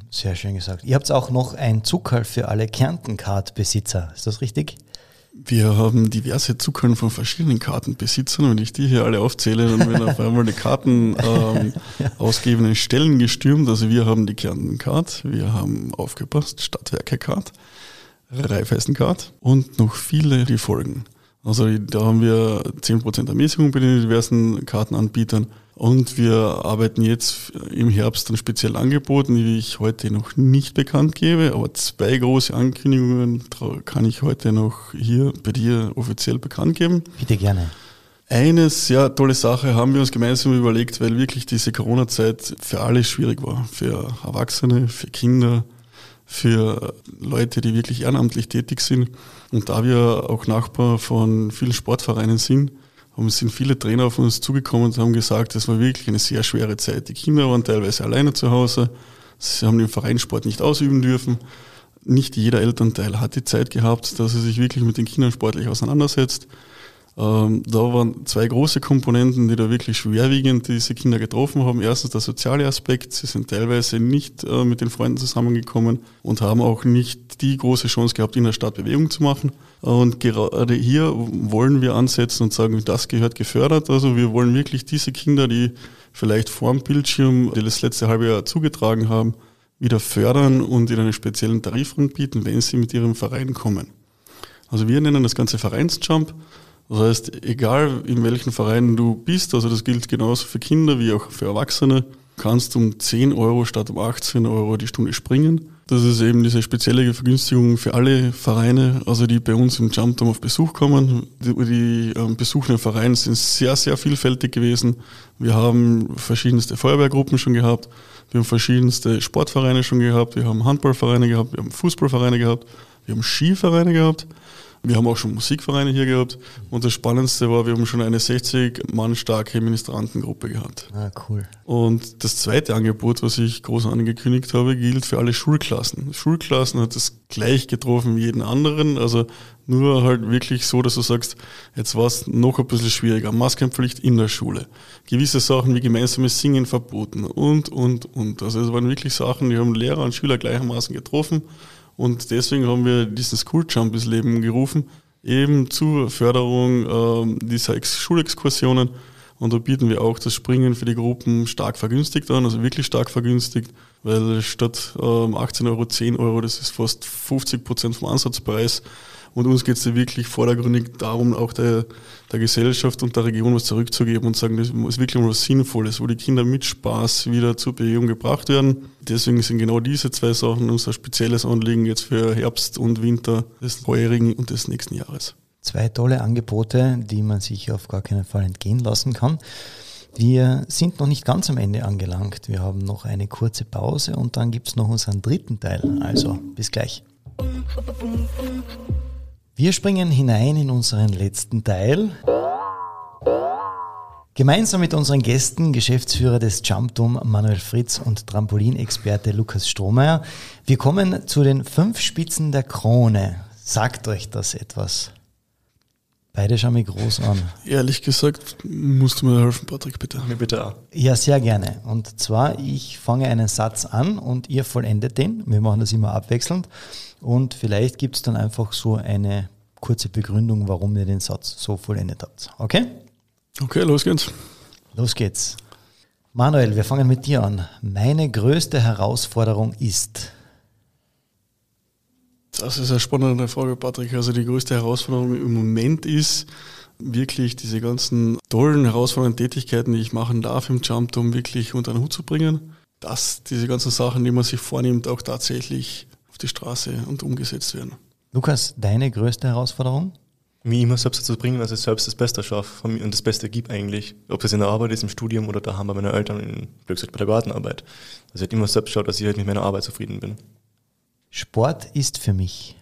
Sehr schön gesagt. Ihr habt auch noch ein Zuckerl für alle Kärnten-Card-Besitzer. Ist das richtig? Wir haben diverse Zuckern von verschiedenen Kartenbesitzern. Wenn ich die hier alle aufzähle, dann werden auf einmal die Karten ähm, ja. ausgebenden Stellen gestürmt. Also wir haben die Kärnten-Card, wir haben aufgepasst, Stadtwerke-Card, Raiffeisen-Card und noch viele, die folgen. Also da haben wir 10% Ermäßigung bei den diversen Kartenanbietern und wir arbeiten jetzt im Herbst an speziellen Angeboten, die ich heute noch nicht bekannt gebe, aber zwei große Ankündigungen kann ich heute noch hier bei dir offiziell bekannt geben. Bitte gerne. Eine sehr tolle Sache haben wir uns gemeinsam überlegt, weil wirklich diese Corona-Zeit für alle schwierig war. Für Erwachsene, für Kinder, für Leute, die wirklich ehrenamtlich tätig sind. Und da wir auch Nachbar von vielen Sportvereinen sind, und es sind viele Trainer auf uns zugekommen und haben gesagt, es war wirklich eine sehr schwere Zeit. Die Kinder waren teilweise alleine zu Hause. Sie haben den Vereinssport nicht ausüben dürfen. Nicht jeder Elternteil hat die Zeit gehabt, dass er sich wirklich mit den Kindern sportlich auseinandersetzt. Ähm, da waren zwei große Komponenten, die da wirklich schwerwiegend diese Kinder getroffen haben. Erstens der soziale Aspekt. Sie sind teilweise nicht äh, mit den Freunden zusammengekommen und haben auch nicht die große Chance gehabt, in der Stadt Bewegung zu machen. Und gerade hier wollen wir ansetzen und sagen, das gehört gefördert. Also wir wollen wirklich diese Kinder, die vielleicht vor dem Bildschirm die das letzte halbe Jahr zugetragen haben, wieder fördern und ihnen einen speziellen Tarif anbieten, wenn sie mit ihrem Verein kommen. Also wir nennen das Ganze Vereinsjump. Das heißt, egal in welchen Verein du bist, also das gilt genauso für Kinder wie auch für Erwachsene, kannst um 10 Euro statt um 18 Euro die Stunde springen. Das ist eben diese spezielle Vergünstigung für alle Vereine, also die bei uns im Jumpdom auf Besuch kommen. Die, die ähm, besuchenden Vereine sind sehr, sehr vielfältig gewesen. Wir haben verschiedenste Feuerwehrgruppen schon gehabt, wir haben verschiedenste Sportvereine schon gehabt, wir haben Handballvereine gehabt, wir haben Fußballvereine gehabt, wir haben Skivereine gehabt. Wir haben auch schon Musikvereine hier gehabt und das Spannendste war, wir haben schon eine 60 Mann starke Ministrantengruppe gehabt. Ah, cool. Und das zweite Angebot, was ich groß angekündigt habe, gilt für alle Schulklassen. Schulklassen hat es gleich getroffen wie jeden anderen, also nur halt wirklich so, dass du sagst, jetzt war es noch ein bisschen schwieriger. Maskenpflicht in der Schule. Gewisse Sachen wie gemeinsames Singen verboten und, und, und. Also es waren wirklich Sachen, die haben Lehrer und Schüler gleichermaßen getroffen. Und deswegen haben wir diesen School Jump ins Leben gerufen, eben zur Förderung äh, dieser Schulexkursionen. Und da bieten wir auch das Springen für die Gruppen stark vergünstigt an, also wirklich stark vergünstigt, weil statt ähm, 18 Euro 10 Euro, das ist fast 50 Prozent vom Ansatzpreis, und uns geht es wirklich vordergründig darum, auch der, der Gesellschaft und der Region was zurückzugeben und sagen, das ist wirklich was Sinnvolles, wo die Kinder mit Spaß wieder zur Bewegung gebracht werden. Deswegen sind genau diese zwei Sachen unser spezielles Anliegen jetzt für Herbst und Winter des heurigen und des nächsten Jahres. Zwei tolle Angebote, die man sich auf gar keinen Fall entgehen lassen kann. Wir sind noch nicht ganz am Ende angelangt. Wir haben noch eine kurze Pause und dann gibt es noch unseren dritten Teil. Also bis gleich. Wir springen hinein in unseren letzten Teil. Gemeinsam mit unseren Gästen, Geschäftsführer des Jumpdom Manuel Fritz und Trampolinexperte Lukas Strohmeier. Wir kommen zu den fünf Spitzen der Krone. Sagt euch das etwas? Beide schauen mich groß an. Ehrlich gesagt, musst du mir helfen, Patrick, bitte. Mir bitte auch. Ja, sehr gerne. Und zwar, ich fange einen Satz an und ihr vollendet den. Wir machen das immer abwechselnd. Und vielleicht gibt es dann einfach so eine kurze Begründung, warum ihr den Satz so vollendet habt. Okay? Okay, los geht's. Los geht's. Manuel, wir fangen mit dir an. Meine größte Herausforderung ist. Das ist eine spannende Frage, Patrick. Also die größte Herausforderung im Moment ist, wirklich diese ganzen tollen, herausfordernden Tätigkeiten, die ich machen darf im Jump, um wirklich unter den Hut zu bringen, dass diese ganzen Sachen, die man sich vornimmt, auch tatsächlich die Straße und umgesetzt werden. Lukas, deine größte Herausforderung? Mich immer selbst dazu bringen, dass ich selbst das Beste schaffe und das Beste gibt eigentlich. Ob das in der Arbeit ist, im Studium oder daheim bei meinen Eltern, in, bei der Gartenarbeit. Dass ich halt immer selbst schaue, dass ich halt mit meiner Arbeit zufrieden bin. Sport ist für mich.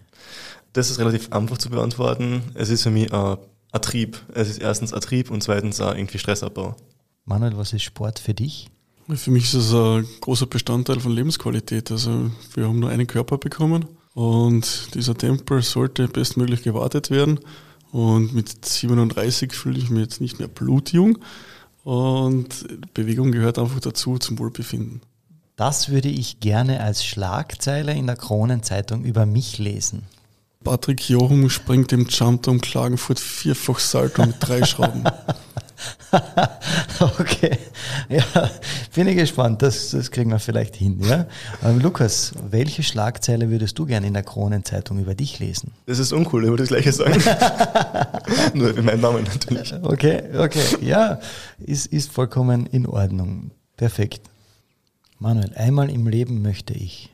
Das ist relativ einfach zu beantworten. Es ist für mich ein, ein Trieb. Es ist erstens ein Trieb und zweitens auch irgendwie Stressabbau. Manuel, was ist Sport für dich? Für mich ist es ein großer Bestandteil von Lebensqualität. Also wir haben nur einen Körper bekommen und dieser Tempel sollte bestmöglich gewartet werden. Und mit 37 fühle ich mich jetzt nicht mehr blutjung. Und Bewegung gehört einfach dazu zum Wohlbefinden. Das würde ich gerne als Schlagzeile in der Kronenzeitung über mich lesen. Patrick Jochum springt im Jump um Klagenfurt vierfach Salto mit drei Schrauben. okay, ja, bin ich gespannt. Das, das kriegen wir vielleicht hin. Ja? Ähm, Lukas, welche Schlagzeile würdest du gerne in der Kronenzeitung über dich lesen? Das ist uncool, ich würde das gleiche sagen. Nur mit meinem Namen natürlich. Okay, okay, ja, ist, ist vollkommen in Ordnung. Perfekt. Manuel, einmal im Leben möchte ich.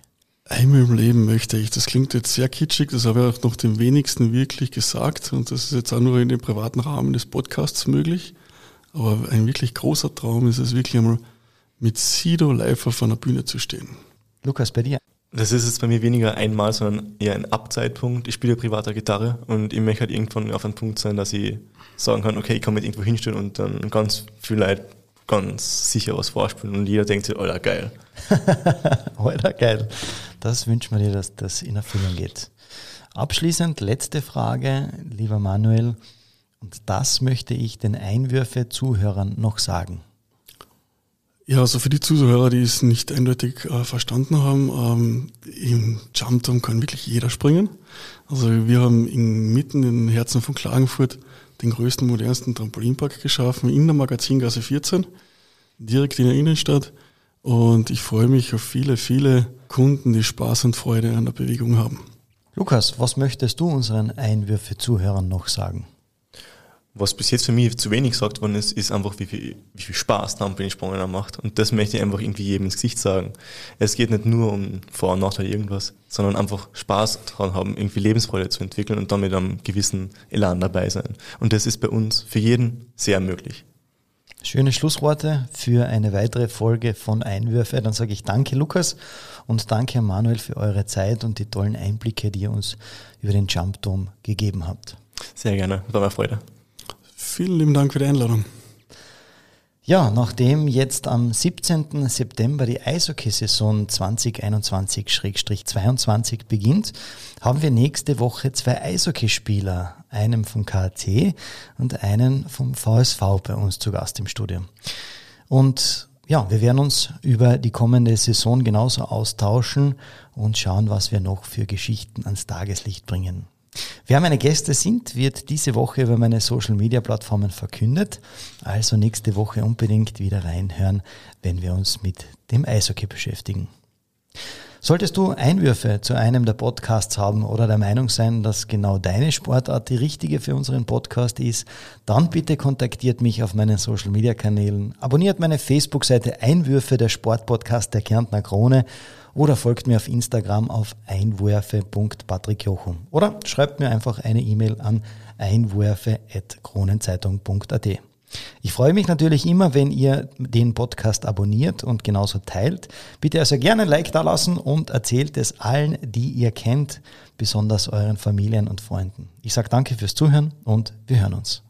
Einmal im Leben möchte ich. Das klingt jetzt sehr kitschig, das habe ich auch noch den wenigsten wirklich gesagt und das ist jetzt auch nur in dem privaten Rahmen des Podcasts möglich. Aber ein wirklich großer Traum ist es wirklich einmal mit Sido live auf einer Bühne zu stehen. Lukas, bei dir? Das ist jetzt bei mir weniger einmal, sondern eher ein Abzeitpunkt. Ich spiele privater Gitarre und ich möchte halt irgendwann auf einen Punkt sein, dass ich sagen kann, okay, ich kann mit irgendwo hinstellen und dann ganz viel Leute ganz sicher was vorspielen und jeder denkt sich, Alter, geil. Alter, geil. Das wünschen wir dir, dass das in Erfüllung geht. Abschließend letzte Frage, lieber Manuel. Und das möchte ich den Einwürfe-Zuhörern noch sagen. Ja, also für die Zuhörer, die es nicht eindeutig äh, verstanden haben, ähm, im Jumpdown kann wirklich jeder springen. Also wir haben inmitten im Herzen von Klagenfurt den größten, modernsten Trampolinpark geschaffen in der Magazingasse 14, direkt in der Innenstadt. Und ich freue mich auf viele, viele Kunden, die Spaß und Freude an der Bewegung haben. Lukas, was möchtest du unseren Einwürfe-Zuhörern noch sagen? Was bis jetzt für mich zu wenig gesagt worden ist, ist einfach, wie viel, wie viel Spaß Trampolinsprungen macht. Und das möchte ich einfach irgendwie jedem ins Gesicht sagen. Es geht nicht nur um Vor- und Nachteile irgendwas, sondern einfach Spaß daran haben, irgendwie Lebensfreude zu entwickeln und dann mit einem gewissen Elan dabei sein. Und das ist bei uns für jeden sehr möglich. schöne Schlussworte für eine weitere Folge von Einwürfe. Dann sage ich danke, Lukas, und danke, Manuel, für eure Zeit und die tollen Einblicke, die ihr uns über den Jump Dome gegeben habt. Sehr gerne, war mir Freude. Vielen lieben Dank für die Einladung. Ja, nachdem jetzt am 17. September die Eishockey-Saison 2021-22 beginnt, haben wir nächste Woche zwei Eishockeyspieler, einen vom KAC und einen vom VSV bei uns zu Gast im Studio. Und ja, wir werden uns über die kommende Saison genauso austauschen und schauen, was wir noch für Geschichten ans Tageslicht bringen. Wer meine Gäste sind, wird diese Woche über meine Social Media Plattformen verkündet. Also nächste Woche unbedingt wieder reinhören, wenn wir uns mit dem Eishockey beschäftigen. Solltest du Einwürfe zu einem der Podcasts haben oder der Meinung sein, dass genau deine Sportart die richtige für unseren Podcast ist, dann bitte kontaktiert mich auf meinen Social Media Kanälen, abonniert meine Facebook-Seite Einwürfe der Sportpodcast der Kärntner Krone oder folgt mir auf Instagram auf einwürfe.patrickjochum oder schreibt mir einfach eine E-Mail an einwürfe.kronenzeitung.at. Ich freue mich natürlich immer, wenn ihr den Podcast abonniert und genauso teilt. Bitte also gerne ein Like da lassen und erzählt es allen, die ihr kennt, besonders euren Familien und Freunden. Ich sage danke fürs Zuhören und wir hören uns.